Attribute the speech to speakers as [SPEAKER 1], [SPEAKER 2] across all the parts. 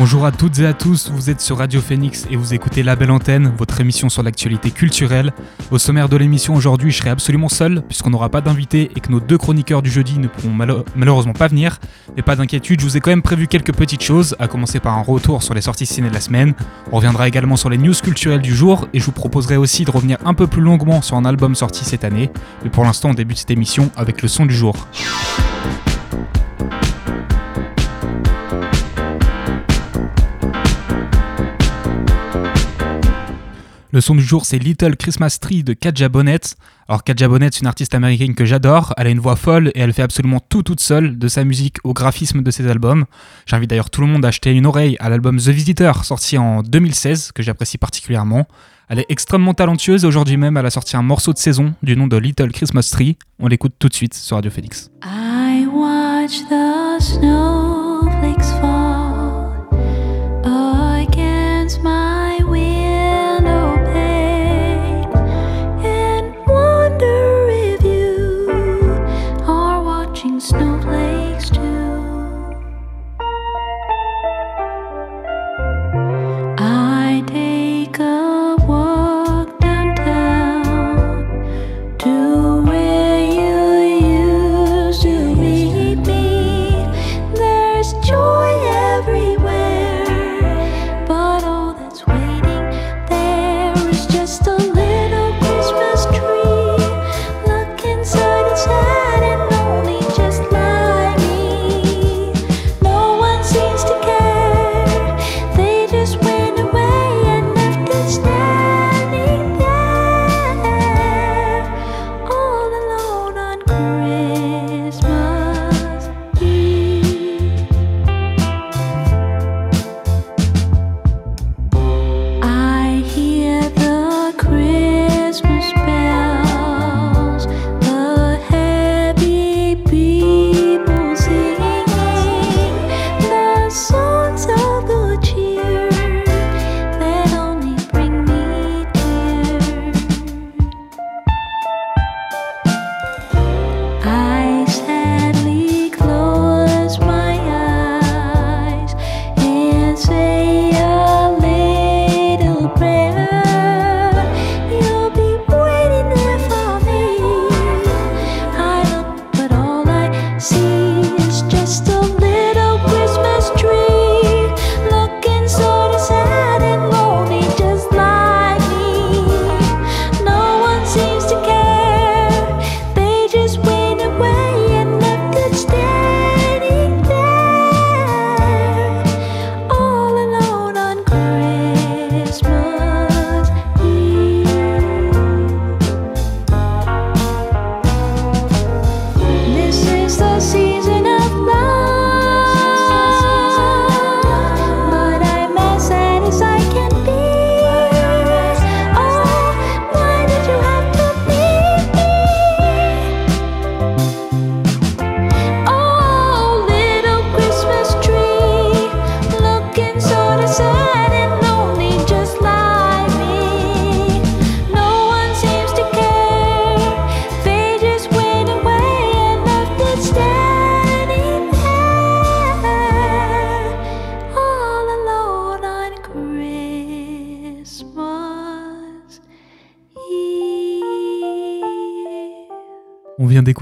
[SPEAKER 1] Bonjour à toutes et à tous, vous êtes sur Radio Phoenix et vous écoutez La Belle Antenne, votre émission sur l'actualité culturelle. Au sommaire de l'émission aujourd'hui, je serai absolument seul puisqu'on n'aura pas d'invité et que nos deux chroniqueurs du jeudi ne pourront malheureusement pas venir. Mais pas d'inquiétude, je vous ai quand même prévu quelques petites choses, à commencer par un retour sur les sorties ciné de la semaine. On reviendra également sur les news culturelles du jour et je vous proposerai aussi de revenir un peu plus longuement sur un album sorti cette année. Mais pour l'instant, on débute cette émission avec le son du jour. Le son du jour, c'est Little Christmas Tree de Katja Bonnet. Alors, Katja Bonnet, c'est une artiste américaine que j'adore. Elle a une voix folle et elle fait absolument tout toute seule, de sa musique au graphisme de ses albums. J'invite d'ailleurs tout le monde à acheter une oreille à l'album The Visitor, sorti en 2016, que j'apprécie particulièrement. Elle est extrêmement talentueuse et aujourd'hui même, elle a sorti un morceau de saison du nom de Little Christmas Tree. On l'écoute tout de suite sur Radio Phoenix.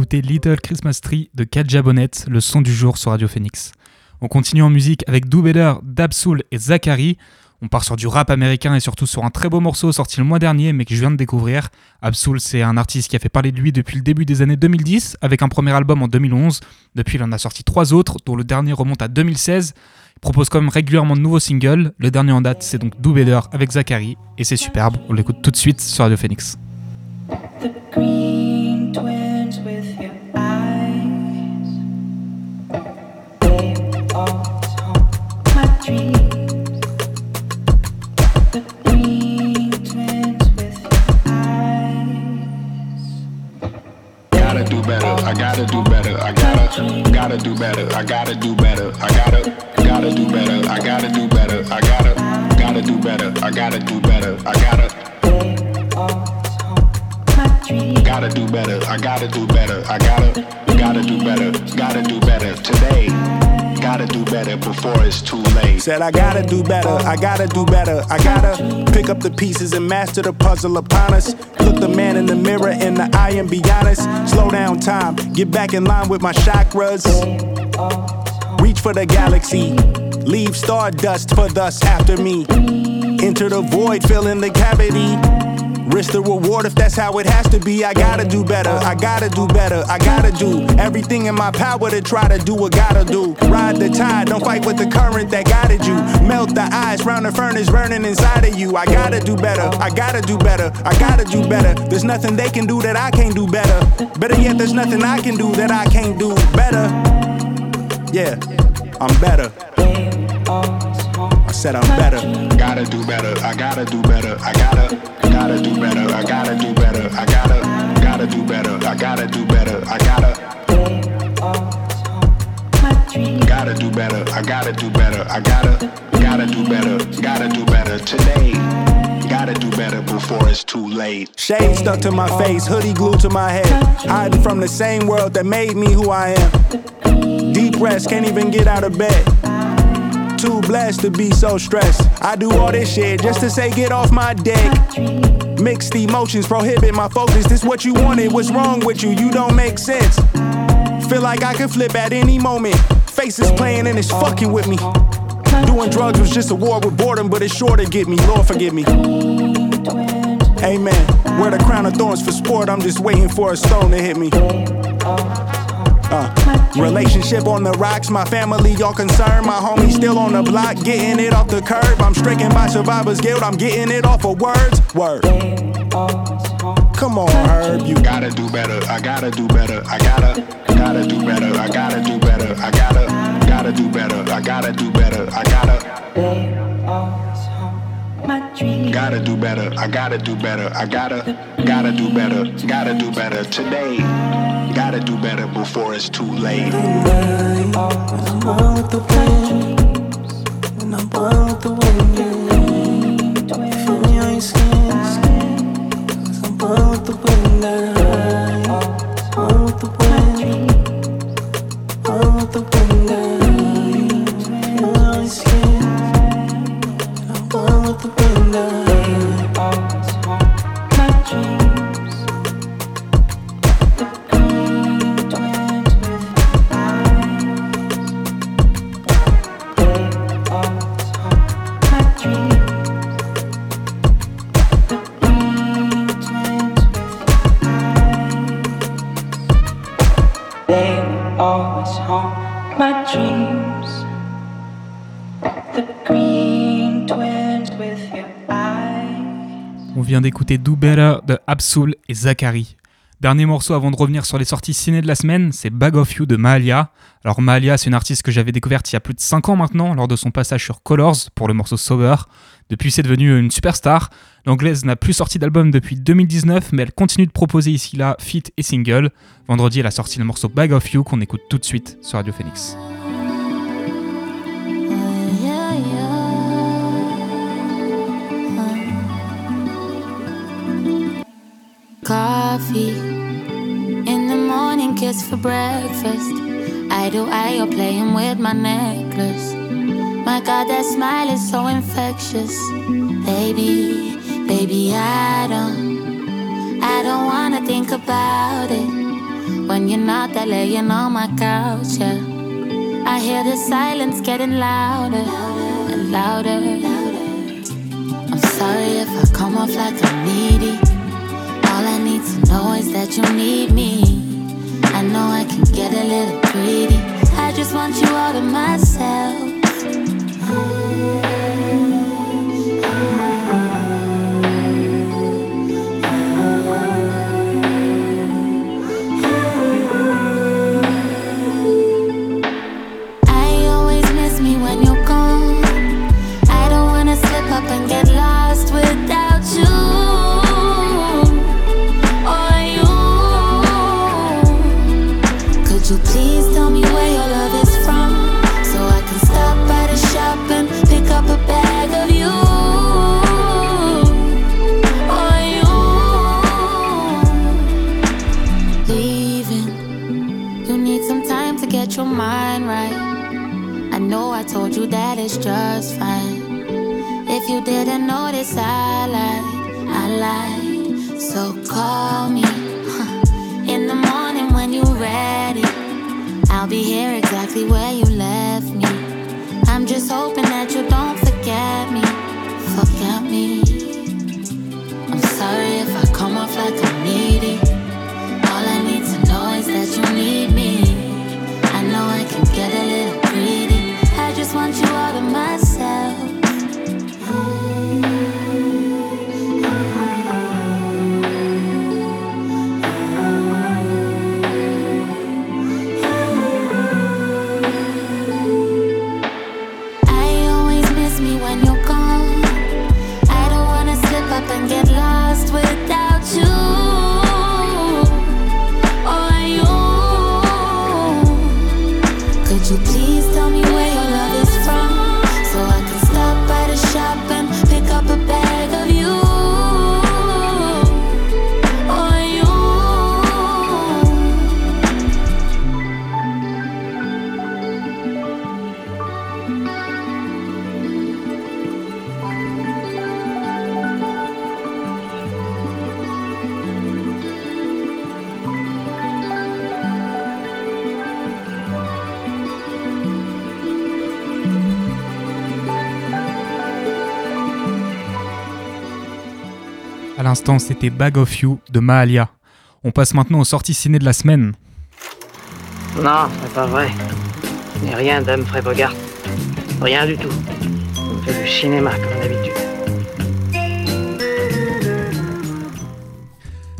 [SPEAKER 2] Little Christmas Tree
[SPEAKER 1] de Katja Bonnet, le son du jour sur Radio Phoenix. On continue en musique avec Do Dabsoul et Zachary. On part sur du rap américain et surtout sur un très beau morceau sorti le mois dernier mais que je viens de découvrir. Absoul, c'est un artiste qui a fait parler de lui depuis le début des années 2010 avec un premier album en 2011. Depuis, il en a sorti trois autres, dont le dernier remonte à 2016. Il propose quand même régulièrement de nouveaux singles. Le dernier en date, c'est donc Do avec Zachary et c'est superbe. On l'écoute tout de suite sur Radio Phoenix.
[SPEAKER 3] I gotta do better. I gotta, gotta do
[SPEAKER 4] better. I gotta do better. I gotta, gotta do better. I gotta do better. I gotta, gotta do better. I gotta do better. I gotta. Gotta do better. I gotta do better. I gotta, gotta do better. Gotta do better today. Gotta do better before it's too late.
[SPEAKER 5] Said I gotta do better, I gotta do better, I gotta pick up the pieces and master the puzzle upon us. Look the man in the mirror in the eye and be honest. Slow down time, get back in line with my chakras. Reach for the galaxy, leave stardust for thus after me. Enter the void, fill in the cavity. Risk the reward if that's how it has to be. I gotta do better, I gotta do better, I gotta do everything in my power to try to do what gotta do. Ride the tide, don't fight with the current that guided you. Melt the ice round the furnace burning inside of you. I gotta do better, I gotta do better, I gotta do better. There's nothing they can do that I can't do better. Better yet, there's nothing I can do that I can't do better. Yeah, I'm better. I said I'm better.
[SPEAKER 4] Gotta do better. I gotta do better. I gotta, gotta do better. I gotta do better. I gotta, gotta do better. I gotta do better. I gotta, gotta do better. I gotta do better. I gotta, gotta do better. Gotta do better today. Gotta do better before it's too late.
[SPEAKER 5] Shade stuck to my face, hoodie glued to my head. Hiding from the same world that made me who I am. Deep rest, can't even get out of bed. Too blessed to be so stressed. I do all this shit just to say get off my deck. Mixed emotions prohibit my focus. This what you wanted, what's wrong with you? You don't make sense. Feel like I could flip at any moment. Faces playing and it's fucking with me. Doing drugs was just a war with boredom, but it's sure to get me. Lord forgive me. Amen. Wear the crown of thorns for sport. I'm just waiting for a stone to hit me. Uh, relationship on the rocks, my family y'all concerned. My homie still on the block, getting it off the curb. I'm stricken by survivor's guilt, I'm getting it off of words. Word. Come on, Herb, you
[SPEAKER 4] Gotta do better. I gotta do better. I gotta, gotta do better. I gotta gotta do better. I gotta do better. I gotta, gotta do better. Gotta do better today. Gotta do better before it's too late.
[SPEAKER 6] I'm one with the. And I'm one with the wind. I'm one with the wind. yeah. One. One with the wind.
[SPEAKER 2] D'écouter Do Better de Absol et Zachary. Dernier morceau avant de revenir sur les sorties ciné de la semaine, c'est Bag of You de Mahalia. Alors Mahalia, c'est une artiste que j'avais découverte il y a plus de 5 ans maintenant, lors de son passage sur Colors pour le morceau Sober. Depuis, c'est devenu une superstar. L'anglaise n'a plus sorti d'album depuis 2019, mais elle continue de proposer ici là feat et single. Vendredi, elle a sorti le morceau Bag of You qu'on écoute tout de suite sur Radio Phoenix.
[SPEAKER 7] Coffee in the morning, kiss for breakfast. I do I, you're playing with my necklace. My God, that smile is so infectious, baby, baby. I don't, I don't wanna think about it when you're not there laying on my couch. Yeah. I hear the silence getting louder and louder. I'm sorry if I come off like I'm needy. Is that you need me. I know I can get a little greedy. I just want you all to myself. Just fine. If you didn't notice, I lied, I lied. So call me in the morning when you're ready. I'll be here exactly where you left me. I'm just hoping that you don't
[SPEAKER 2] c'était Bag of You de Mahalia. On passe maintenant aux sorties ciné de la semaine.
[SPEAKER 8] Non, c'est pas vrai. N'est rien d'Humphrey Bogart. Rien du tout. On fait du cinéma comme d'habitude.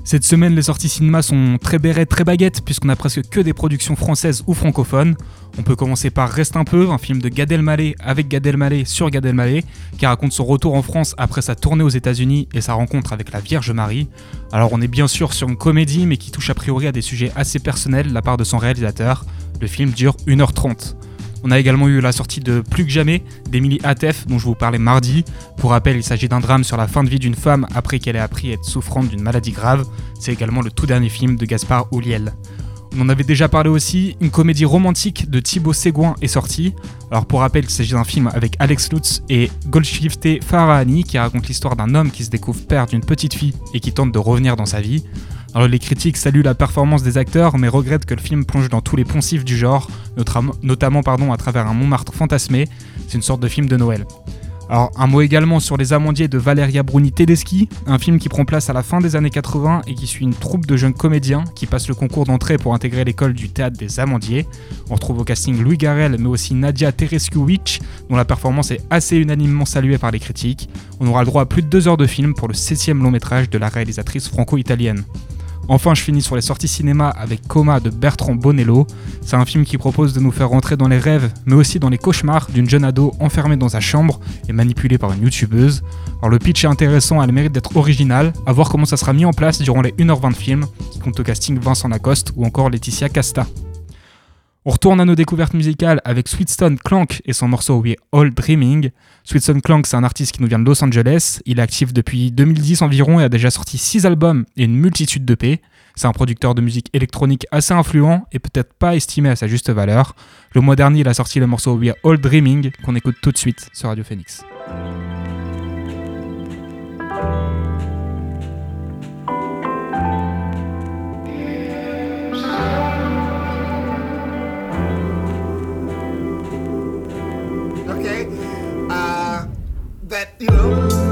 [SPEAKER 2] Cette semaine, les sorties cinéma sont très bérets, très baguettes, puisqu'on a presque que des productions françaises ou francophones. On peut commencer par Reste un peu, un film de Gad Elmaleh avec Gad Elmaleh sur Gad Elmaleh, qui raconte son retour en France après sa tournée aux États-Unis et sa rencontre avec la Vierge Marie. Alors on est bien sûr sur une comédie, mais qui touche a priori à des sujets assez personnels de la part de son réalisateur. Le film dure 1h30. On a également eu la sortie de Plus que jamais d'Emily Atef, dont je vous parlais mardi. Pour rappel, il s'agit d'un drame sur la fin de vie d'une femme après qu'elle ait appris être souffrante d'une maladie grave. C'est également le tout dernier film de Gaspard Ouliel. On en avait déjà parlé aussi, une comédie romantique de Thibaut Ségouin est sortie. Alors pour rappel, il s'agit d'un film avec Alex Lutz et Golshifteh Farahani qui raconte l'histoire d'un homme qui se découvre père d'une petite fille et qui tente de revenir dans sa vie. Alors les critiques saluent la performance des acteurs mais regrettent que le film plonge dans tous les poncifs du genre, notam- notamment à travers un Montmartre fantasmé. C'est une sorte de film de Noël. Alors, un mot également sur Les Amandiers de Valeria Bruni Tedeschi, un film qui prend place à la fin des années 80 et qui suit une troupe de jeunes comédiens qui passent le concours d'entrée pour intégrer l'école du théâtre des Amandiers. On retrouve au casting Louis Garrel, mais aussi Nadia Tereskiewicz, dont la performance est assez unanimement saluée par les critiques. On aura le droit à plus de deux heures de film pour le septième long métrage de la réalisatrice franco-italienne. Enfin, je finis sur les sorties cinéma avec Coma de Bertrand Bonello. C'est un film qui propose de nous faire rentrer dans les rêves, mais aussi dans les cauchemars d'une jeune ado enfermée dans sa chambre et manipulée par une youtubeuse. Alors le pitch est intéressant, elle mérite d'être originale, à voir comment ça sera mis en place durant les 1h20 de film, qui compte au casting Vincent Lacoste ou encore Laetitia Casta. On retourne à nos découvertes musicales avec Sweetstone Clank et son morceau We All Dreaming. Sweetstone Clank, c'est un artiste qui nous vient de Los Angeles. Il est actif depuis 2010 environ et a déjà sorti 6 albums et une multitude de d'EP. C'est un producteur de musique électronique assez influent et peut-être pas estimé à sa juste valeur. Le mois dernier, il a sorti le morceau We All Dreaming qu'on écoute tout de suite sur Radio Phoenix.
[SPEAKER 9] That you know.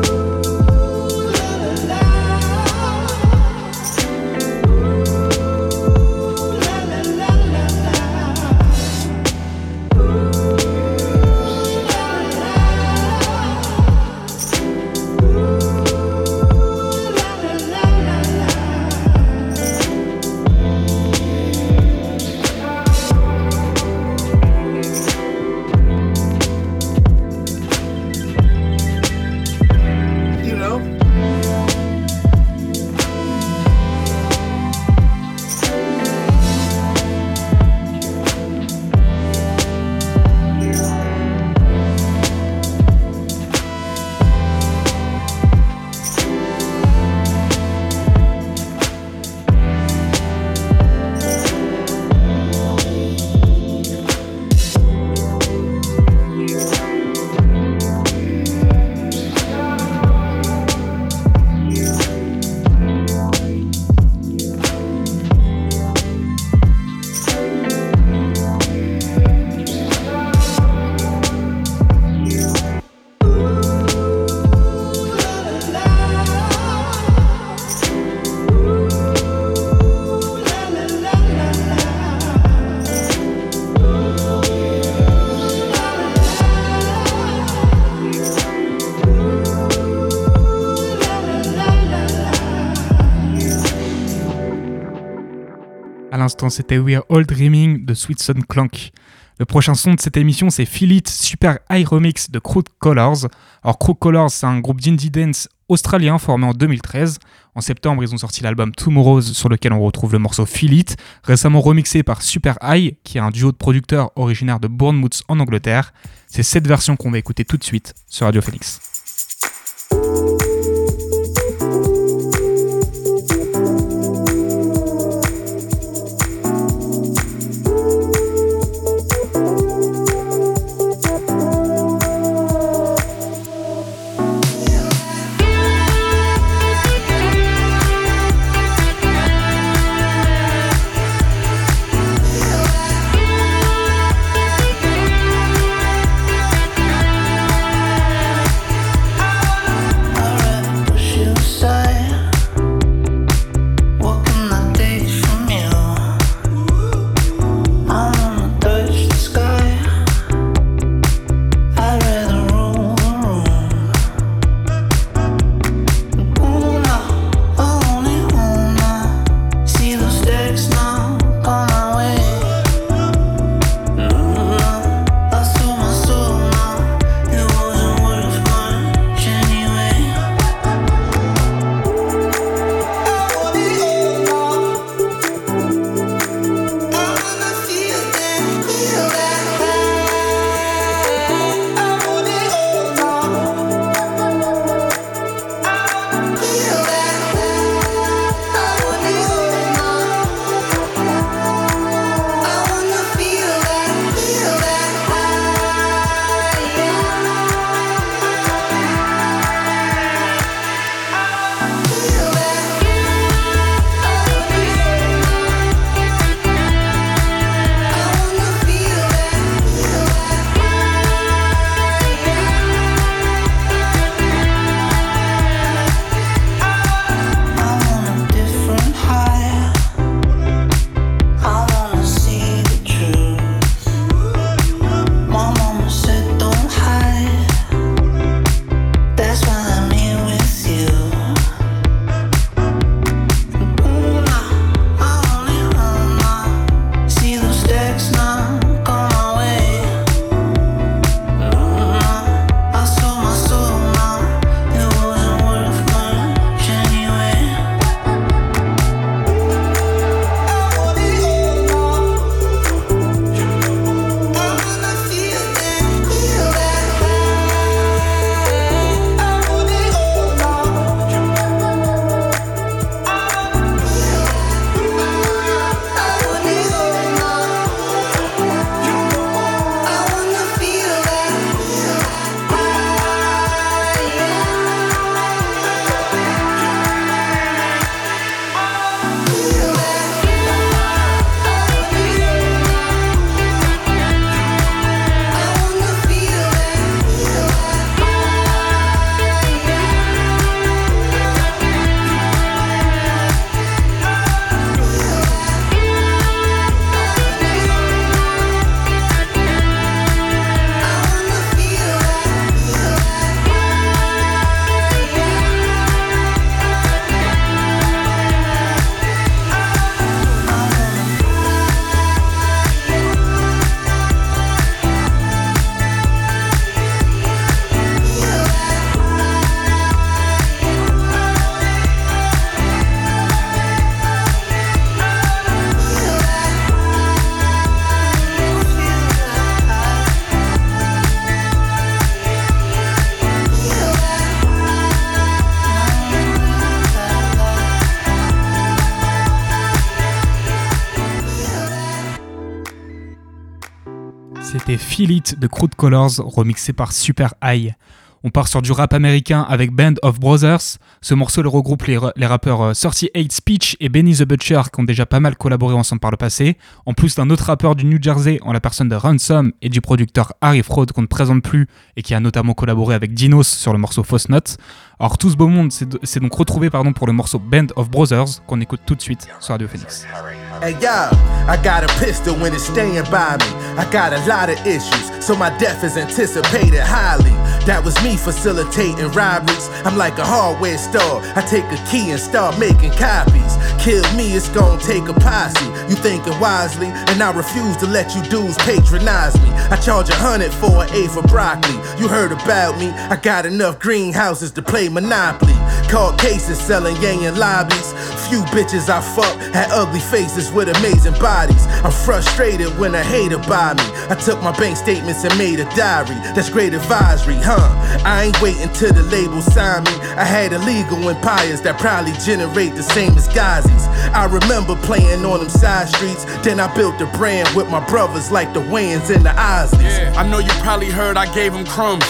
[SPEAKER 10] L'instant, c'était We Are All Dreaming de Sweet Son Clank. Le prochain son de cette émission, c'est Feel Super High Remix de Crooked Colors. Alors, Crooked Colors, c'est un groupe d'indie dance australien formé en 2013. En septembre, ils ont sorti l'album Tomorrow's sur lequel on retrouve le morceau Feel récemment remixé par Super High, qui est un duo de producteurs originaire de Bournemouth en Angleterre. C'est cette version qu'on va écouter tout de suite sur Radio Phoenix. C'était Feel de Crude Colors, remixé par Super High. On part sur du rap américain avec Band of Brothers. Ce morceau le regroupe les, les rappeurs euh, 38 Speech et Benny the Butcher qui ont déjà pas mal collaboré ensemble par le passé, en plus d'un autre rappeur du New Jersey en la personne de Ransom et du producteur Harry Fraud qu'on ne présente plus et qui a notamment collaboré avec Dinos sur le morceau Fausse Note. Alors tout ce beau monde s'est s'est donc retrouvé pardon, pour le morceau Band of Brothers qu'on écoute tout de suite sur Radio Phoenix.
[SPEAKER 11] Hey yo, I got a pistol when it's staying by me. I got a lot of issues, so my death is anticipated highly. That was me facilitating robberies. I'm like a hardware store. I take a key and start making copies. Kill me, it's gonna take a posse. You thinking wisely, and I refuse to let you dudes patronize me. I charge a hundred for an A for broccoli. You heard about me, I got enough greenhouses to play Monopoly. Caught cases selling yang in lobbies. Few bitches I fuck had ugly faces with amazing bodies. I'm frustrated when a hater buy me. I took my bank statements and made a diary. That's great advisory, huh? I ain't waiting till the label sign me. I had illegal empires that probably generate the same as Ghazi's. I remember playing on them side streets. Then I built a brand with my brothers like the Wayans and the Osleys.
[SPEAKER 12] I know you probably heard I gave them crumbs.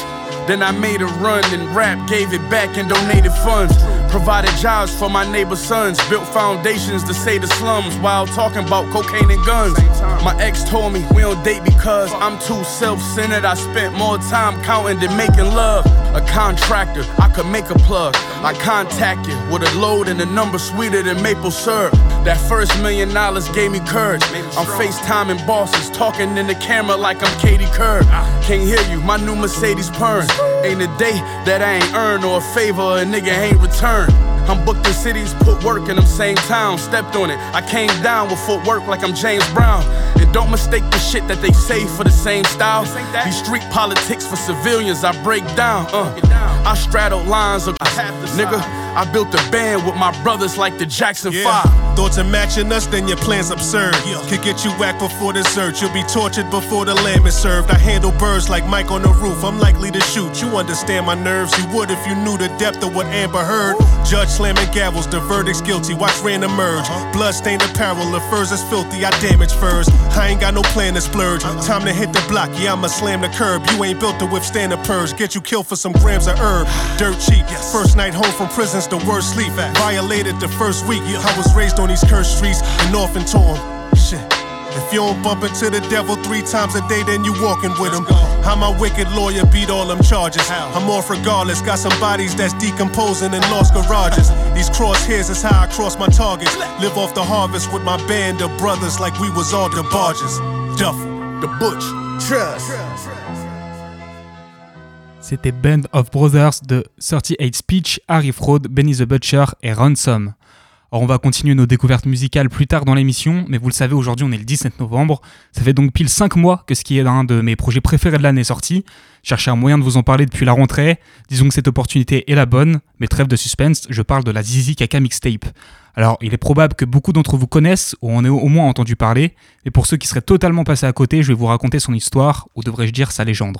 [SPEAKER 12] Then I made a run and rap, gave it back and donated funds. Provided jobs for my neighbor's sons, built foundations to save the slums while talking about cocaine and guns. My ex told me we don't date because I'm too self centered. I spent more time counting than making love. A contractor, I could make a plug. I contact you with a load and a number sweeter than maple syrup. That first million dollars gave me courage. I'm FaceTiming bosses, talking in the camera like I'm Katie Kerr. Can't hear you, my new Mercedes purring. Ain't a day that I ain't earned or a favor a nigga ain't returned. I'm booked in cities, put work in them same towns, stepped on it. I came down with footwork like I'm James Brown. And don't mistake the shit that they say for the same style. These street politics for civilians, I break down. Uh. I straddle lines of nigga. I built a band with my brothers like the Jackson Five.
[SPEAKER 13] Thoughts of matching us, then your plan's absurd. Could get you whacked before dessert. You'll be tortured before the lamb is served. I handle birds like Mike on the roof. I'm likely to shoot. You understand my nerves. You would if you knew the depth of what Amber heard. Judge slamming gavels, the verdict's guilty. Watch rain emerge. Uh-huh. Blood stained apparel, the furs is filthy. I damage furs. I ain't got no plan to splurge. Uh-huh. Time to hit the block. Yeah, I'ma slam the curb. You ain't built to withstand a purge. Get you killed for some grams of herb. Dirt cheap. First night home from prison's the worst sleep. Violated the first week. I was raised on these cursed streets and often torn. Shit. If you don't bump into the devil three times a day, then you walking with him. How my wicked lawyer beat all them charges. I'm off regardless. Got some bodies that's decomposing in lost garages. These crosshairs is how I cross my targets. Live off the harvest with my band of brothers like we was all the barges. Duff, the butch, trust.
[SPEAKER 2] C'était Band of Brothers de 38 Speech, Harry Fraud, Benny the Butcher et Ransom. Alors on va continuer nos découvertes musicales plus tard dans l'émission, mais vous le savez, aujourd'hui on est le 17 novembre. Ça fait donc pile 5 mois que ce qui est un de mes projets préférés de l'année est sorti. Cherchez un moyen de vous en parler depuis la rentrée. Disons que cette opportunité est la bonne, mais trêve de suspense, je parle de la Zizi Kaka mixtape. Alors il est probable que beaucoup d'entre vous connaissent ou en aient au moins entendu parler, mais pour ceux qui seraient totalement passés à côté, je vais vous raconter son histoire, ou devrais-je dire sa légende.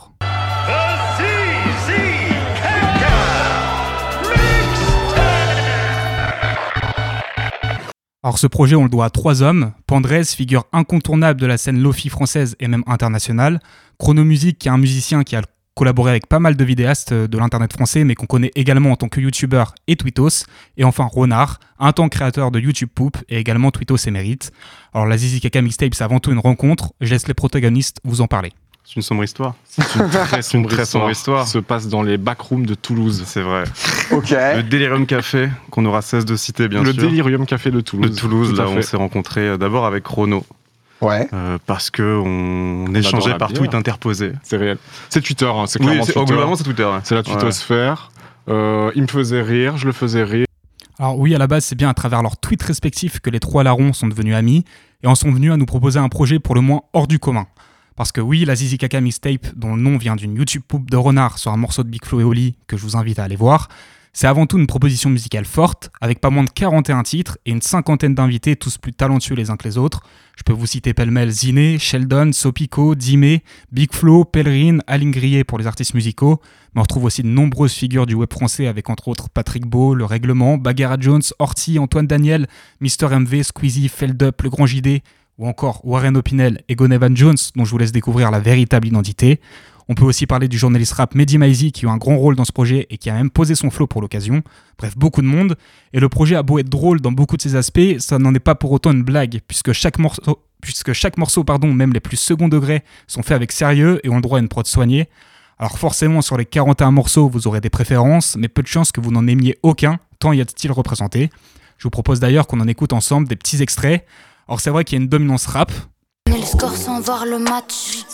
[SPEAKER 2] Alors ce projet, on le doit à trois hommes. Pandrez, figure incontournable de la scène Lofi française et même internationale. Chronomusic, qui est un musicien qui a collaboré avec pas mal de vidéastes de l'internet français, mais qu'on connaît également en tant que youtubeur et tweetos. Et enfin Ronard, un temps créateur de YouTube Poop et également tweetos émérite. Alors la Zizi Kaka Mixtape, c'est avant tout une rencontre. Je laisse les protagonistes vous en parler.
[SPEAKER 14] C'est une sombre histoire. C'est une très sombre,
[SPEAKER 15] très sombre histoire.
[SPEAKER 14] Se passe dans les backrooms de Toulouse.
[SPEAKER 15] C'est vrai.
[SPEAKER 16] Ok.
[SPEAKER 14] Le Delirium Café, qu'on aura cesse de citer, bien
[SPEAKER 15] le
[SPEAKER 14] sûr.
[SPEAKER 15] Delirium Café de Toulouse.
[SPEAKER 14] De Toulouse,
[SPEAKER 15] Tout
[SPEAKER 14] là, on s'est rencontrés euh, d'abord avec Renaud.
[SPEAKER 16] Ouais.
[SPEAKER 14] Euh, parce que on, échangeait par tweet interposé.
[SPEAKER 15] C'est réel. C'est Twitter, hein, c'est
[SPEAKER 14] Oui,
[SPEAKER 15] clairement
[SPEAKER 14] c'est-
[SPEAKER 15] Twitter.
[SPEAKER 14] globalement, c'est Twitter, ouais.
[SPEAKER 15] C'est la
[SPEAKER 14] Ouais.
[SPEAKER 15] twittosphère. Euh, il me faisait rire, je le faisais rire.
[SPEAKER 2] Alors oui, à la base, c'est bien à travers leurs tweets respectifs que les trois larrons sont devenus amis et en sont venus à nous proposer un projet pour le moins hors du commun. Parce que oui, la Zizi Kaka Mixtape, dont le nom vient d'une YouTube poupe de renard sur un morceau de Big Flo et Oli que je vous invite à aller voir, c'est avant tout une proposition musicale forte, avec pas moins de 41 titres et une cinquantaine d'invités, tous plus talentueux les uns que les autres. Je peux vous citer pêle-mêle Ziné, Sheldon, Sopico, Dimé, Big Flo, Pellerine, Aline Grillet pour les artistes musicaux, mais on retrouve aussi de nombreuses figures du web français avec entre autres Patrick Beau, Le Règlement, Bagheera Jones, Horty, Antoine Daniel, Mister MV, Squeezie, Feldup, Le Grand JD, ou encore Warren Opinel et Gonevan Jones, dont je vous laisse découvrir la véritable identité. On peut aussi parler du journaliste rap Mehdi Maizi qui a eu un grand rôle dans ce projet et qui a même posé son flow pour l'occasion. Bref, beaucoup de monde. Et le projet a beau être drôle dans beaucoup de ses aspects, ça n'en est pas pour autant une blague, puisque chaque morceau, puisque pardon, même les plus second degrés, sont faits avec sérieux et ont le droit à une prod soignée. Alors forcément, sur les 41 morceaux, vous aurez des préférences, mais peu de chances que vous n'en aimiez aucun, tant y a de styles représentés. Je vous propose d'ailleurs qu'on en écoute ensemble des petits extraits. Alors c'est vrai qu'il y a une dominance rap,
[SPEAKER 16] connais le score sans voir le match.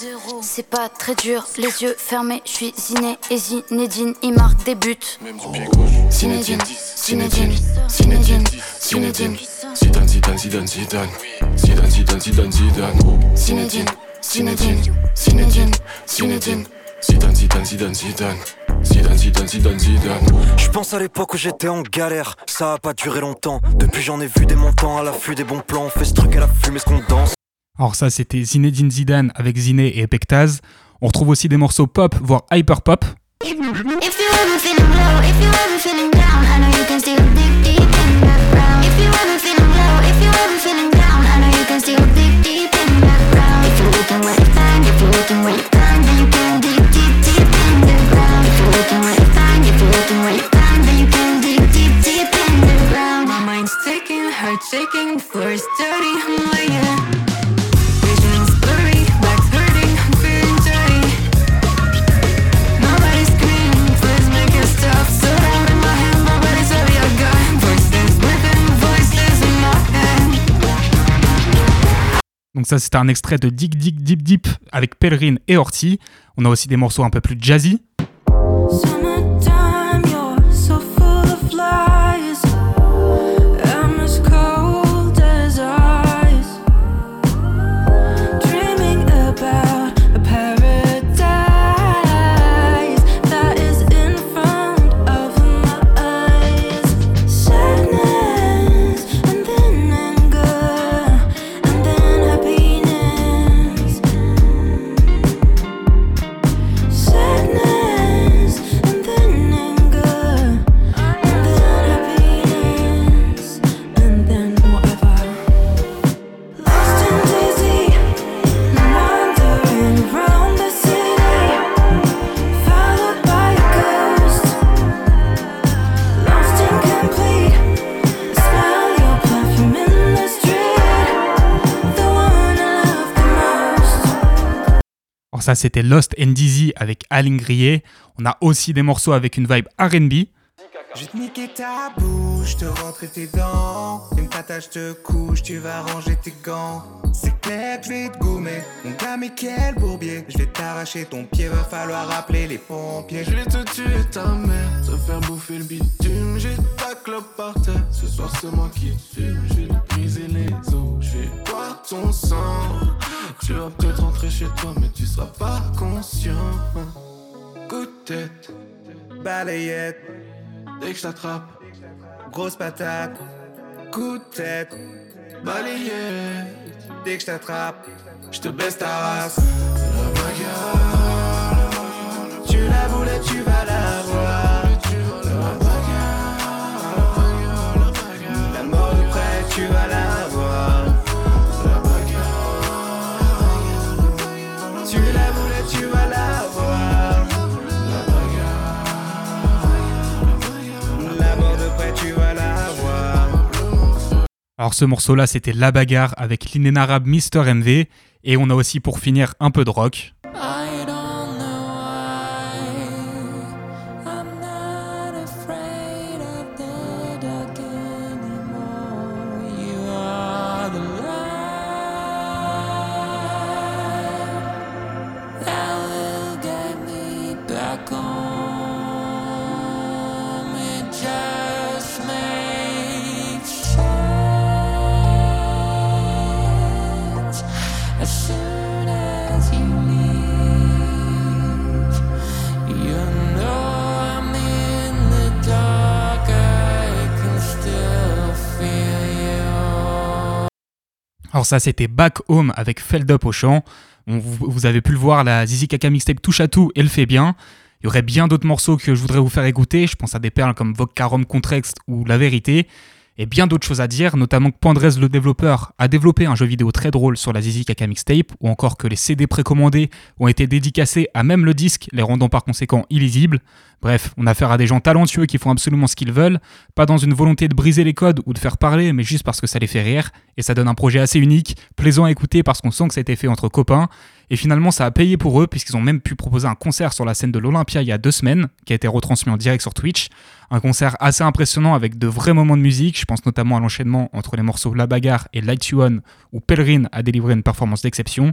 [SPEAKER 16] C'est pas très dur, les yeux fermés, je suis Ziné et Zinedine, il marque des buts. Zinedine, Zinedine, Zinedine, Zinedine,
[SPEAKER 17] Zidane, Zidane, Zidane, Zidane. Zidane, Zidane, Zidane, Zidane.
[SPEAKER 16] Zinedine, Zinedine, Zinedine, Zinedine.
[SPEAKER 17] Zidane, Zidane, Zidane, Zidane. Zidane, Zidane, Zidane, Zidane.
[SPEAKER 18] Je pense à l'époque où j'étais en galère, ça a pas duré longtemps. Depuis j'en ai vu des montants à l'affût des bons plans. On fait ce truc à la fumée, ce qu'on danse.
[SPEAKER 2] Alors ça, c'était Zinedine Zidane avec Ziné et Epectaz. On retrouve aussi des morceaux pop, voire hyper pop.
[SPEAKER 7] If you shaking, the floor is dirty, I'm laying. Vision's blurry, back's hurting, I'm feeling dirty. Nobody's screaming, please make it stop. So loud in my hand, my body's heavy, I got voices within, voices in my head.
[SPEAKER 2] Donc ça, c'était un extrait de Dig Dig Deep Deep avec Pellerin et Horty. On a aussi des morceaux un peu plus jazzy. Ça, c'était Lost and Dizzy avec Aline Grier. On a aussi des morceaux avec une vibe R&B.
[SPEAKER 19] Je te niquer ta bouche, te rentrer tes dents. Une je te couche, tu vas ranger tes gants. C'est clair que je vais te gommer. Mon gars, mais quel bourbier. Je vais t'arracher ton pied, va falloir appeler les pompiers.
[SPEAKER 17] Je vais te tuer ta mère, te faire bouffer le bitume. J'ai par terre, ce soir c'est moi qui fume. Te briser les os, je vais boire ton sang. Tu vas peut-être rentrer chez toi, mais tu seras pas conscient.
[SPEAKER 19] Coup de tête, balayette,
[SPEAKER 17] Dès que je t'attrape,
[SPEAKER 19] grosse patate. Coup de tête,
[SPEAKER 17] balayette.
[SPEAKER 19] dès que je t'attrape, je te baisse ta race.
[SPEAKER 17] La bagarre,
[SPEAKER 19] Tu la voulais, tu vas la voir.
[SPEAKER 2] Alors ce morceau-là, c'était La Bagarre avec l'inénarrable Mister MV. Et on a aussi pour finir un peu de rock. Ça, c'était Back Home avec Feld Up au chant. Vous, avez pu le voir, la Zizi Kaka mixtape touche à tout et le fait bien. Il y aurait bien d'autres morceaux que je voudrais vous faire écouter. Je pense à des perles comme Vogue Carom Contrext ou La Vérité. Et bien d'autres choses à dire, notamment que Pandrez le développeur a développé un jeu vidéo très drôle sur la Zizi Kaka mixtape, ou encore que les CD précommandés ont été dédicacés à même le disque, les rendant par conséquent illisibles. Bref, on a affaire à des gens talentueux qui font absolument ce qu'ils veulent, pas dans une volonté de briser les codes ou de faire parler, mais juste parce que ça les fait rire, et ça donne un projet assez unique, plaisant à écouter parce qu'on sent que ça a été fait entre copains, et finalement ça a payé pour eux puisqu'ils ont même pu proposer un concert sur la scène de l'Olympia il y a deux semaines, qui a été retransmis en direct sur Twitch, un concert assez impressionnant avec de vrais moments de musique, je pense notamment à l'enchaînement entre les morceaux La Bagarre et Light You On, où Pellerin a délivré une performance d'exception.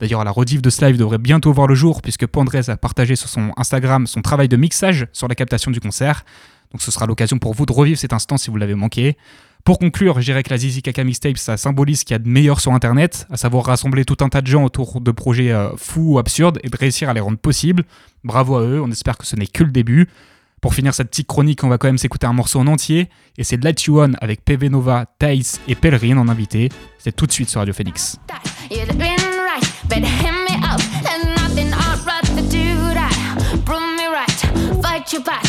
[SPEAKER 2] D'ailleurs, la rediff de ce live devrait bientôt voir le jour, puisque Pandrez a partagé sur son Instagram son travail de mixage sur la captation du concert. Donc ce sera l'occasion pour vous de revivre cet instant si vous l'avez manqué. Pour conclure, je dirais que la Zizi Kaka Mixtape, ça symbolise ce qu'il y a de meilleur sur Internet, à savoir rassembler tout un tas de gens autour de projets euh, fous ou absurdes et de réussir à les rendre possibles. Bravo à eux, on espère que ce n'est que le début. Pour finir cette petite chronique, on va quand même s'écouter un morceau en entier, et c'est Light You On avec PV Nova, Thaïs et Pellerin en invité. C'est tout de suite sur Radio Phoenix.
[SPEAKER 7] But hit me up. There's nothing I'd rather do that. Prove me right, fight you back,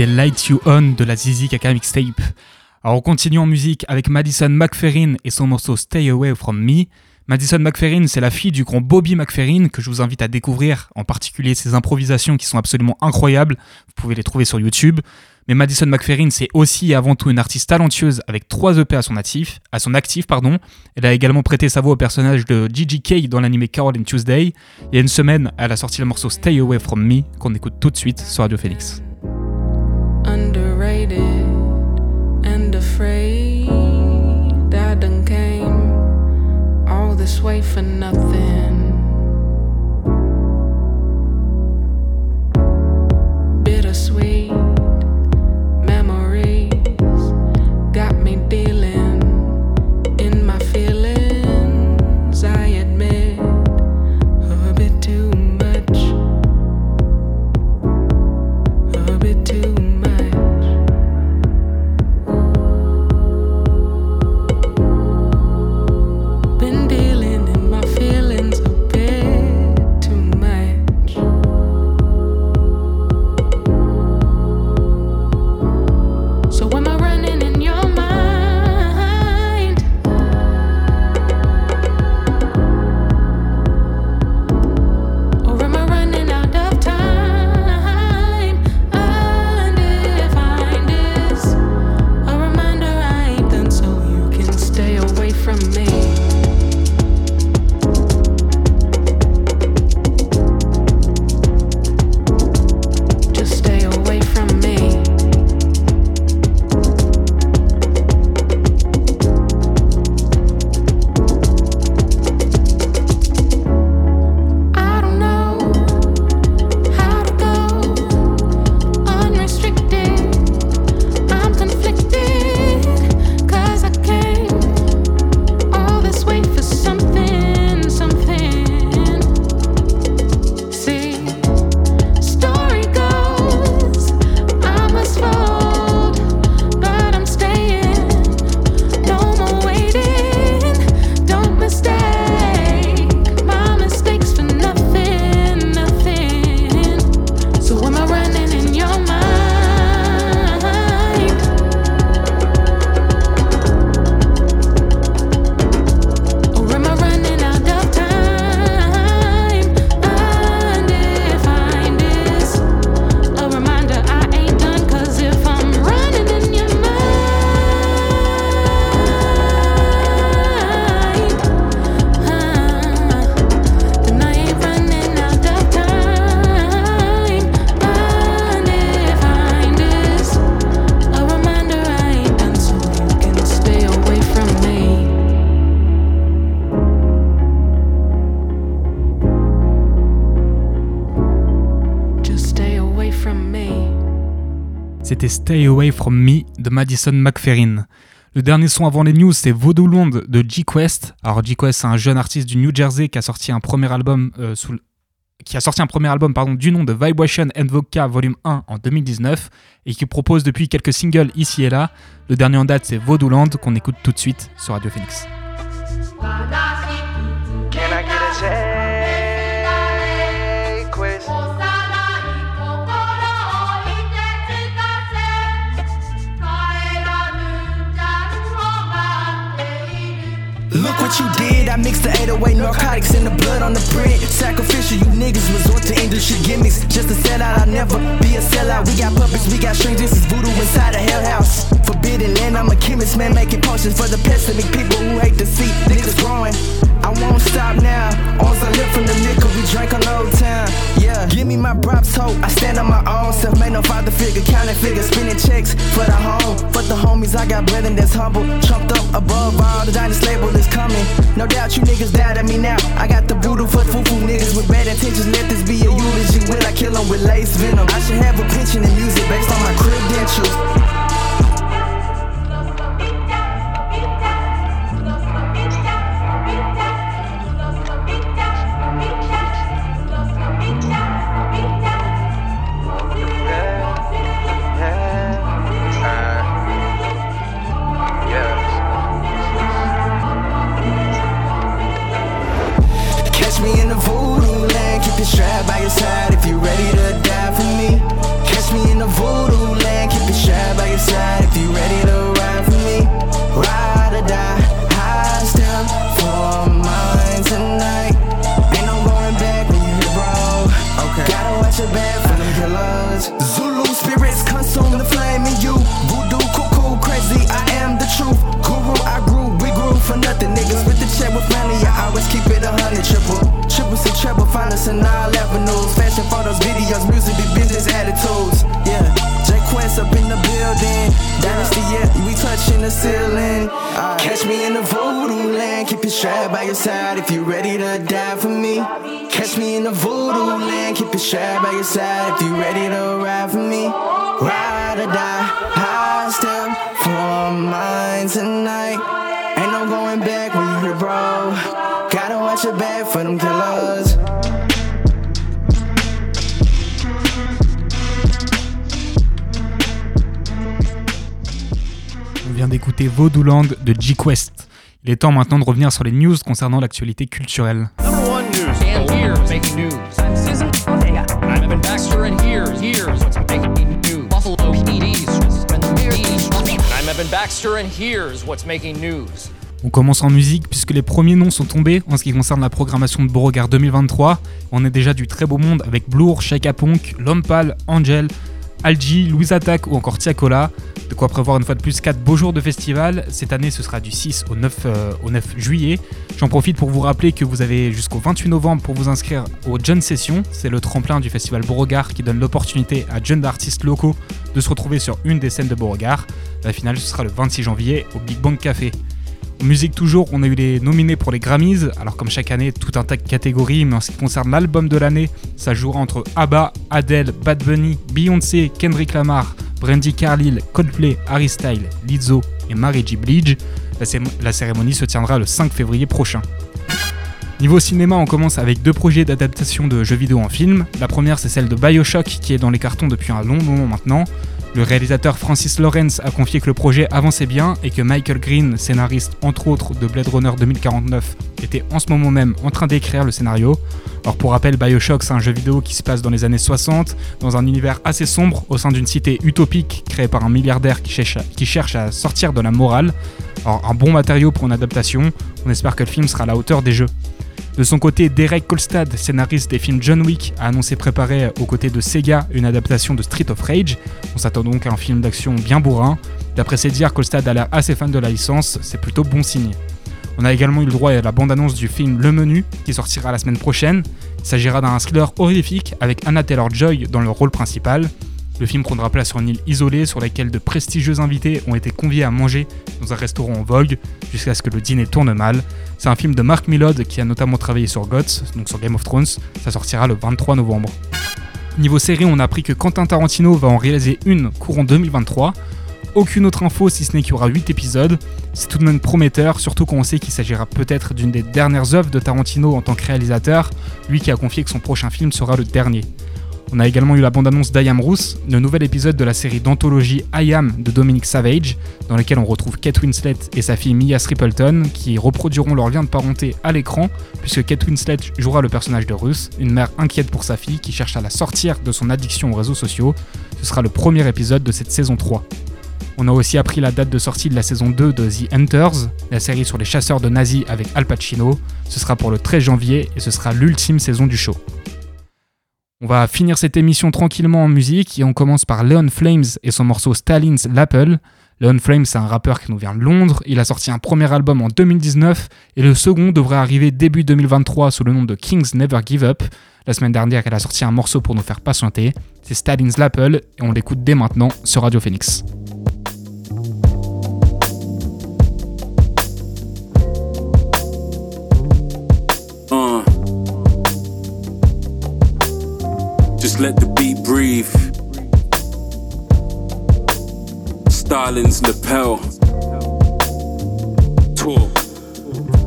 [SPEAKER 2] C'était Light You On de la Zizi Kaka Mixtape. Alors on continue en musique avec Madison McFerrin et son morceau Stay Away From Me. Madison McFerrin, c'est la fille du grand Bobby McFerrin que je vous invite à découvrir, en particulier ses improvisations qui sont absolument incroyables. Vous pouvez les trouver sur YouTube. Mais Madison McFerrin, c'est aussi et avant tout une artiste talentueuse avec trois EP à son actif. À son actif pardon. Elle a également prêté sa voix au personnage de Gigi Kay dans l'anime Carol and Tuesday. Il y a une semaine, elle a sorti le morceau Stay Away From Me qu'on écoute tout de suite sur Radio Félix.
[SPEAKER 17] Wait for nothing.
[SPEAKER 2] Stay Away From Me de Madison McFerrin. Le dernier son avant les news, c'est Land de G-Quest. Alors G-Quest, c'est un jeune artiste du New Jersey qui a sorti un premier album euh, qui a sorti un premier album pardon, du nom de Vibration and Vodka Volume 1 en 2019 et qui propose depuis quelques singles ici et là. Le dernier en date, c'est Vaudou Land qu'on écoute tout de suite sur Radio Phoenix.
[SPEAKER 20] Look what you did, I mixed the 808 narcotics and the blood on the print. Sacrificial, you niggas resort to industry gimmicks just to sell out. I'll never be a sellout. We got puppets, we got strings, this is voodoo inside a hell house. Forbidden land, I'm a chemist, man, making potions for the pessimistic people who hate to see niggas growing. I won't stop now. Arms I live from the liquor we drank on Old Town. Yeah, give me my props, hope. I stand on my own self, made no father figure, counting figures, spinning checks for the home. For the homies, I got brethren that's humble, trumped up above all. The dynasty label coming. No doubt you niggas doubted me now. I got the voodoo for foo-foo niggas with bad intentions. Let this be a eulogy. Will I kill 'em with lace venom? I should have a pension in music based on my credentials. The ceiling. Catch me in the voodoo land, keep your strap by your side if you're ready to die for me. Catch me in the voodoo land, keep your strap by your side if you're ready to ride for me. Ride or die, high step for mine tonight. Ain't no going back when you hear bro. Gotta watch your back for them killers.
[SPEAKER 2] D'écouter Vaudouland de G-Quest. Il est temps maintenant de revenir sur les news concernant l'actualité culturelle. On commence en musique puisque les premiers noms sont tombés en ce qui concerne la programmation de Beauregard 2023. On est déjà du très beau monde avec Blour, Shaka Punk, Lompal, Angel, Algi, Louise Attack ou encore Tiakola. De quoi prévoir une fois de plus 4 beaux jours de festival. Cette année, ce sera du 6 au 9, euh, au 9 juillet. J'en profite pour vous rappeler que vous avez jusqu'au 28 novembre pour vous inscrire au John Session. C'est le tremplin du festival Beauregard qui donne l'opportunité à jeunes artistes locaux de se retrouver sur une des scènes de Beauregard. La finale, ce sera le 26 janvier au Big Bang Café. Musique toujours, on a eu les nominés pour les Grammys. Alors comme chaque année, tout un tas de catégories, mais en ce qui concerne l'album de l'année, ça jouera entre ABBA, Adele, Bad Bunny, Beyoncé, Kendrick Lamar, Brandy Carlile, Coldplay, Harry Styles, Lizzo et Mary J. Blige. La, la cérémonie se tiendra le 5 février prochain. Niveau cinéma, on commence avec deux projets d'adaptation de jeux vidéo en film. La première, c'est celle de Bioshock, qui est dans les cartons depuis un long moment maintenant. Le réalisateur Francis Lawrence a confié que le projet avançait bien et que Michael Green, scénariste entre autres de Blade Runner 2049, était en ce moment même en train d'écrire le scénario. Alors pour rappel, Bioshock c'est un jeu vidéo qui se passe dans les années 60, dans un univers assez sombre, au sein d'une cité utopique créée par un milliardaire qui cherche à, qui cherche à sortir de la morale. Alors un bon matériau pour une adaptation, on espère que le film sera à la hauteur des jeux. De son côté, Derek Kolstad, scénariste des films John Wick, a annoncé préparer aux côtés de Sega une adaptation de Street of Rage. On s'attend donc à un film d'action bien bourrin. D'après ses dires, Kolstad a l'air assez fan de la licence, c'est plutôt bon signe. On a également eu le droit à la bande-annonce du film Le Menu, qui sortira la semaine prochaine. Il s'agira d'un thriller horrifique avec Anna Taylor-Joy dans le rôle principal. Le film prendra place sur une île isolée sur laquelle de prestigieux invités ont été conviés à manger dans un restaurant en vogue jusqu'à ce que le dîner tourne mal. C'est un film de Mark Millod qui a notamment travaillé sur GOTS, donc sur Game of Thrones. Ça sortira le 23 novembre. Niveau série, on a appris que Quentin Tarantino va en réaliser une courant 2023. Aucune autre info si ce n'est qu'il y aura 8 épisodes. C'est tout de même prometteur, surtout quand on sait qu'il s'agira peut-être d'une des dernières œuvres de Tarantino en tant que réalisateur, lui qui a confié que son prochain film sera le dernier. On a également eu la bande-annonce d'I Am Bruce, le nouvel épisode de la série d'anthologie I Am de Dominic Savage, dans lequel on retrouve Kate Winslet et sa fille Mia Stapleton, qui reproduiront leur lien de parenté à l'écran, puisque Kate Winslet jouera le personnage de Ruth, une mère inquiète pour sa fille qui cherche à la sortir de son addiction aux réseaux sociaux. Ce sera le premier épisode de cette saison 3. On a aussi appris la date de sortie de la saison 2 de The Hunters, la série sur les chasseurs de nazis avec Al Pacino. Ce sera pour le 13 janvier et ce sera l'ultime saison du show. On va finir cette émission tranquillement en musique et on commence par Leon Flames et son morceau Stalin's l'Apple. Leon Flames, c'est un rappeur qui nous vient de Londres. Il a sorti un premier album en 2019 et le second devrait arriver début 2023 sous le nom de Kings Never Give Up. La semaine dernière, elle a sorti un morceau pour nous faire patienter. C'est Stalin's l'Apple et on l'écoute dès maintenant sur Radio Phoenix.
[SPEAKER 21] Just let the beat breathe. Stalin's lapel. Talk.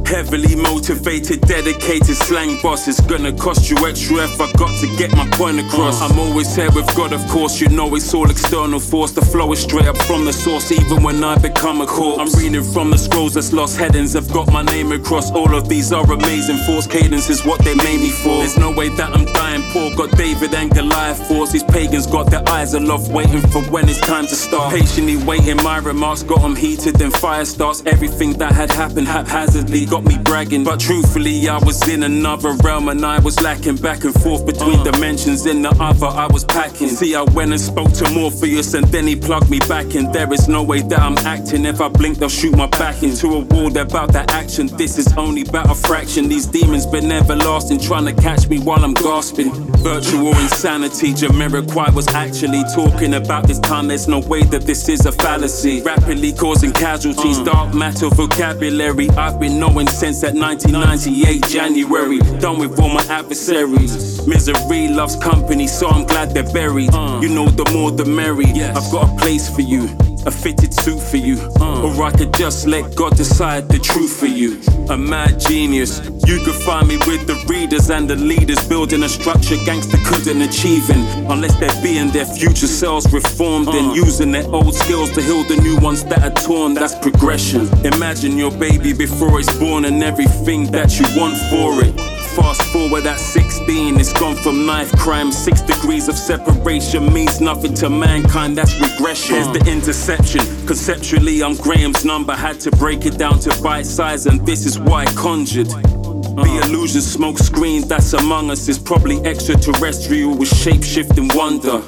[SPEAKER 21] Heavily motivated, dedicated slang boss. It's gonna cost you extra if I got to get my point across. Mm. I'm always here with God, of course. You know it's all external force. The flow is straight up from the source, even when I become a corpse. I'm reading from the scrolls that's lost headings. I've got my name across. All of these are amazing. Force cadence is what they made me for. There's no way that I'm dying poor. Got David and Goliath force. These pagans got their eyes aloft, waiting for when it's time to start. Patiently waiting, my remarks got them heated. Then fire starts. Everything that had happened haphazardly got me bragging. But truthfully, I was in another realm and I was lacking back and forth between uh. dimensions. In the other, I was packing. See, I went and spoke to Morpheus and then he plugged me back in. There is no way that I'm acting. If I blink, they'll shoot my back into a wall. They're about that action. This is only about a fraction. These demons been everlasting, trying to catch me while I'm gasping. Virtual insanity. Jamiroquai was actually talking about this time. There's no way that this is a fallacy. Rapidly causing casualties. Uh. Dark matter vocabulary. I've been knowing since that 1998 January. Done with all my adversaries. Misery loves company, so I'm glad they're buried. Uh. You know, the more the merry. I've got a place for you. A fitted suit for you, uh. or I could just let God decide the truth for you. A mad genius, you could find me with the readers and the leaders, building a structure gangster couldn't achieve in. unless they're being their future selves reformed and uh. using their old skills to heal the new ones that are torn. That's progression. Imagine your baby before it's born and everything that you want for it. Fast forward at 16, it's gone from knife crime. Six degrees of separation means nothing to mankind, that's regression. Here's the interception. Conceptually, I'm Graham's number. Had to break it down to bite size, and this is why I conjured. The uh. illusion smoke screen that's among us is probably extraterrestrial with shape shifting wonder.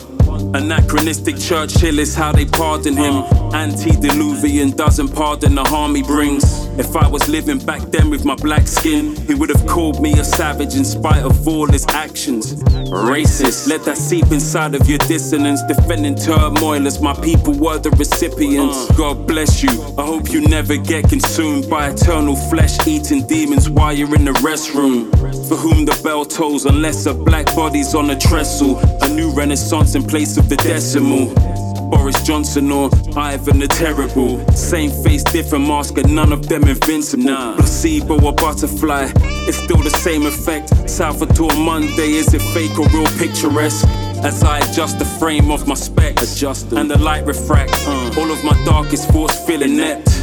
[SPEAKER 21] Anachronistic Churchill is how they pardon him. Antediluvian doesn't pardon the harm he brings. If I was living back then with my black skin, he would have called me a savage in spite of all his actions. Racist, let that seep inside of your dissonance. Defending turmoil as my people were the recipients. Uh. God bless you. I hope you never get consumed by eternal flesh eating demons while you're in the restroom. For whom the bell tolls, unless a black body's on a trestle. A new renaissance in place of the decimal. Boris Johnson or Ivan the Terrible. Same face, different mask, and none of them invincible. Placebo or butterfly, it's still the same effect. Salvatore Monday, is it fake or real picturesque? As I adjust the frame of my specs, adjust and the light refracts. Uh. All of my darkest thoughts feel inept.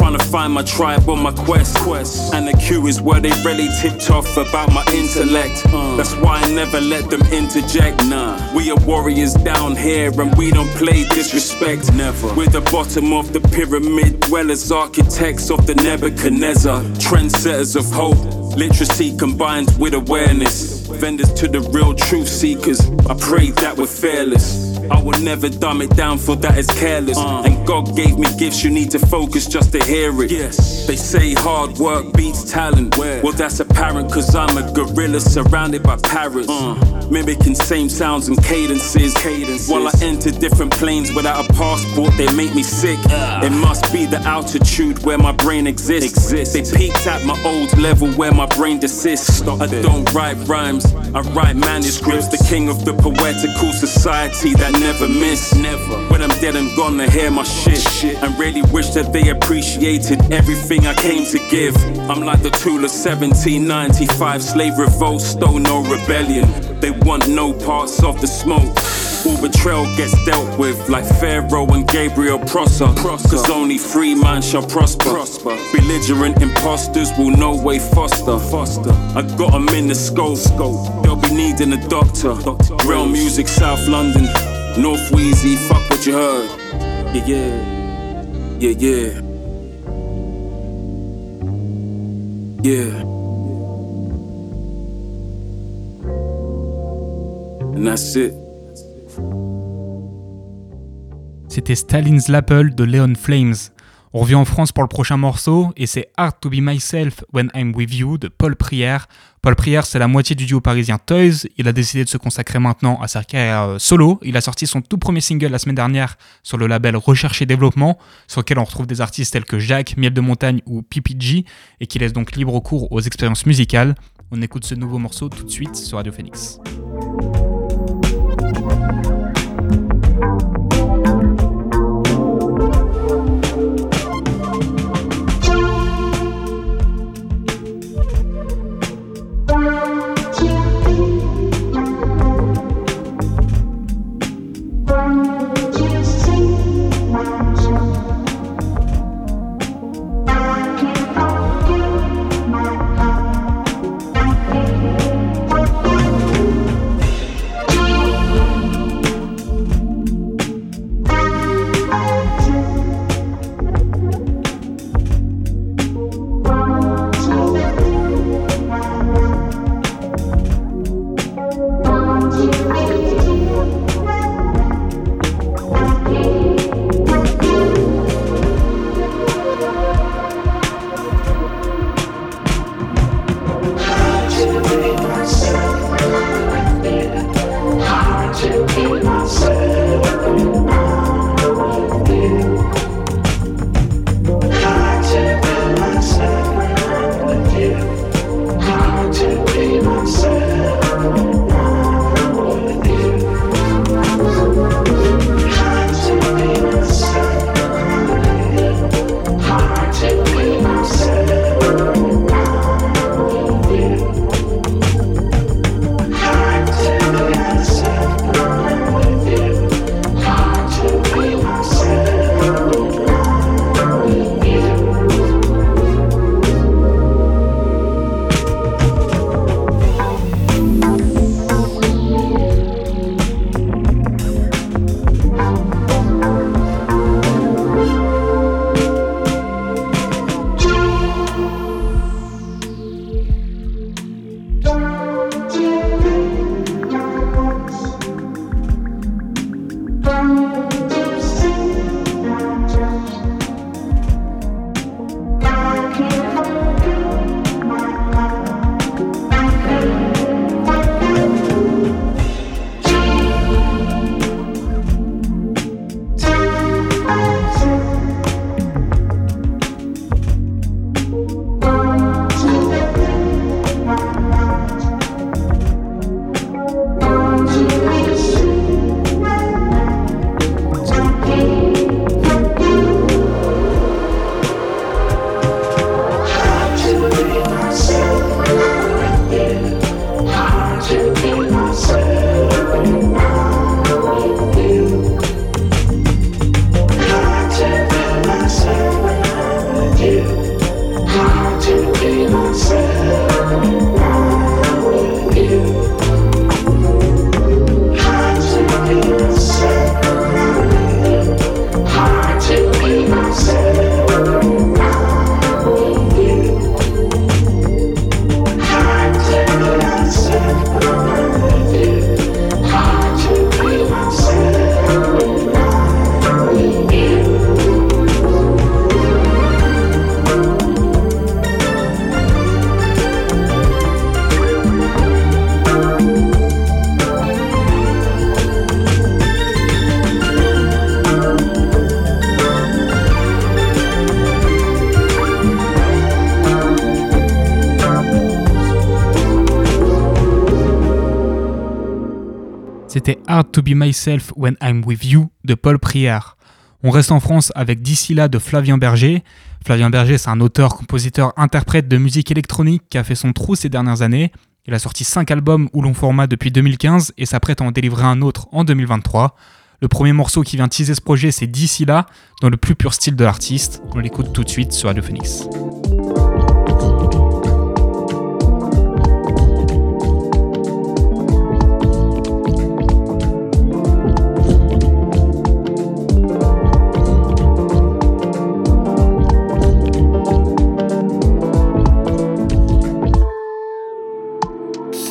[SPEAKER 21] Trying to find my tribe on my quest. quest. And the queue is where they really tipped off about my intellect. Uh. That's why I never let them interject. Nah, we are warriors down here and we don't play disrespect. Never. We're the bottom of the pyramid, dwellers, architects of the Nebuchadnezzar. Trendsetters of hope. Literacy combined with awareness. Vendors to the real truth seekers. I pray that we're fearless. I will never dumb it down for that is careless. Uh. And God gave me gifts, you need to focus just to hear it. Yes. They say hard work beats talent. Well, that's apparent cause I'm a gorilla surrounded by parrots. Uh. Mimicking same sounds and cadences. While I enter different planes without a passport, they make me sick. Uh. It must be the altitude where my brain exists. They peaked at my old level where my brain desists. I don't write rhymes, I write manuscripts. The king of the poetical society that never miss. Never. When I'm dead and gone, they hear my shit. shit. And really wish that they appreciated everything I came to give. I'm like the tool of 1795 slave revolt, stone no rebellion. They want no parts of the smoke. All betrayal gets dealt with like Pharaoh and Gabriel Prosser. Cause only free man shall prosper. prosper. Belligerent imposters will no way foster. foster. I got got 'em in the scope. They'll be needing a doctor. Real music, South London. North Wheezy, fuck what you heard. Yeah, yeah. Yeah, yeah. Yeah. And that's it.
[SPEAKER 2] C'était Stalin's l'Apple de Leon Flames. On revient en France pour le prochain morceau et c'est Hard to Be Myself When I'm With You de Paul Prière. Paul Prière, c'est la moitié du duo parisien Toys. Il a décidé de se consacrer maintenant à sa carrière euh, solo. Il a sorti son tout premier single la semaine dernière sur le label Recherche et Développement, sur lequel on retrouve des artistes tels que Jacques, Miel de Montagne ou PPG et qui laisse donc libre cours aux expériences musicales. On écoute ce nouveau morceau tout de suite sur Radio Phoenix. To Be Myself When I'm With You de Paul Prière. On reste en France avec D'ici là de Flavien Berger. Flavien Berger, c'est un auteur, compositeur, interprète de musique électronique qui a fait son trou ces dernières années. Il a sorti 5 albums ou long format depuis 2015 et s'apprête à en délivrer un autre en 2023. Le premier morceau qui vient teaser ce projet, c'est D'ici là, dans le plus pur style de l'artiste. On l'écoute tout de suite sur Radio Phoenix.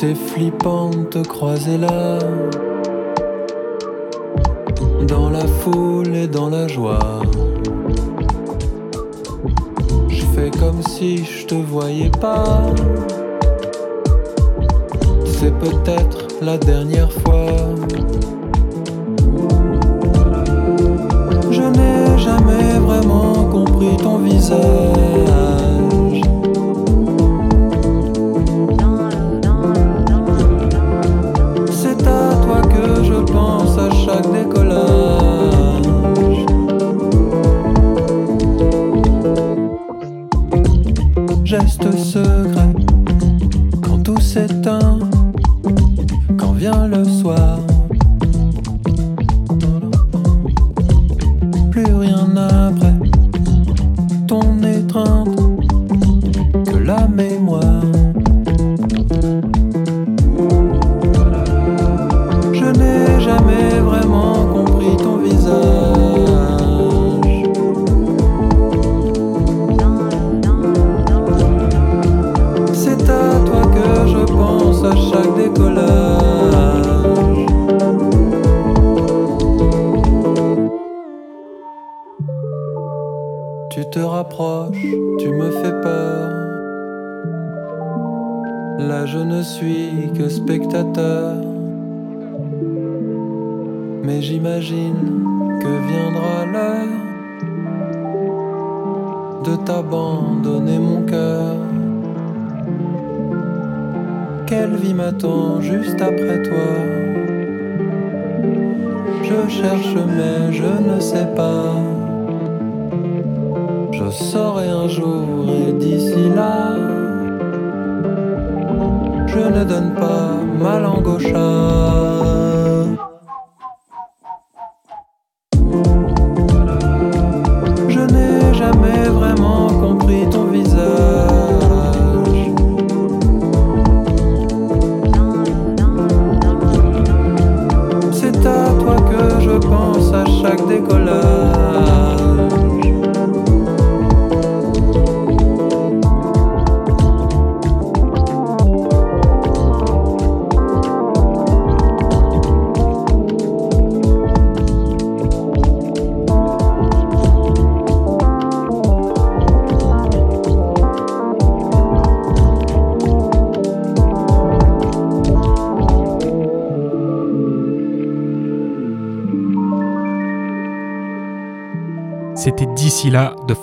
[SPEAKER 6] C'est flippant de te croiser là. Dans la foule et dans la joie. Je fais comme si je te voyais pas. C'est peut-être la dernière fois. Je n'ai jamais vraiment compris ton visage.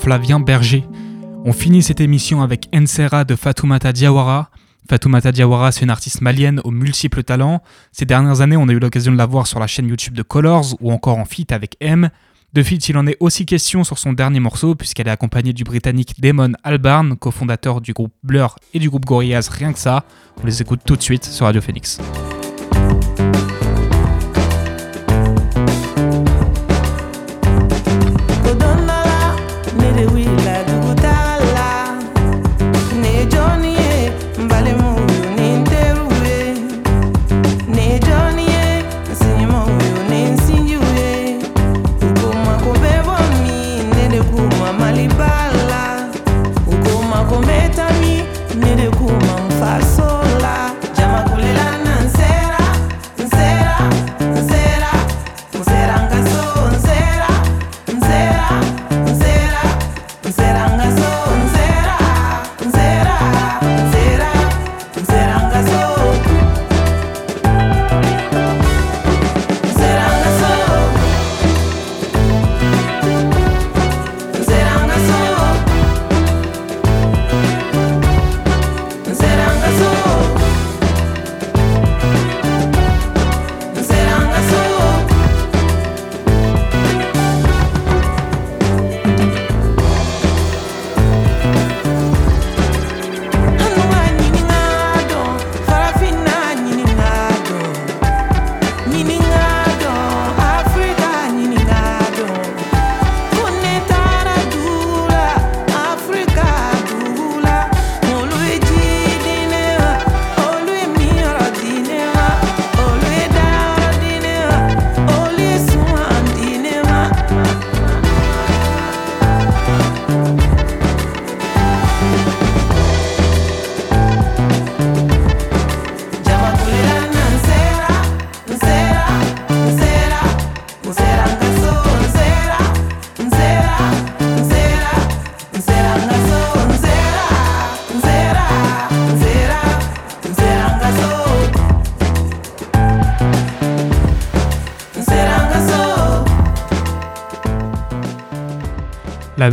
[SPEAKER 2] Flavien Berger. On finit cette émission avec Ensera de Fatoumata Diawara. Fatoumata Diawara, c'est une artiste malienne aux multiples talents. Ces dernières années, on a eu l'occasion de la voir sur la chaîne YouTube de Colors ou encore en feat avec M. De feat, il en est aussi question sur son dernier morceau, puisqu'elle est accompagnée du britannique Damon Albarn, cofondateur du groupe Blur et du groupe Gorillaz Rien que ça. On les écoute tout de suite sur Radio Phoenix.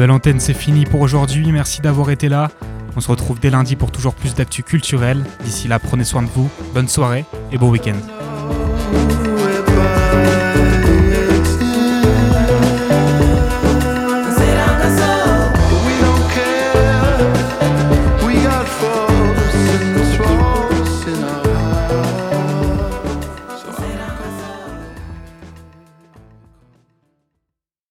[SPEAKER 2] La belle antenne, c'est fini pour aujourd'hui. Merci d'avoir été là. On se retrouve dès lundi pour toujours plus d'actu culturelle. D'ici là, prenez soin de vous. Bonne soirée et bon week-end.
[SPEAKER 17] Goodbye.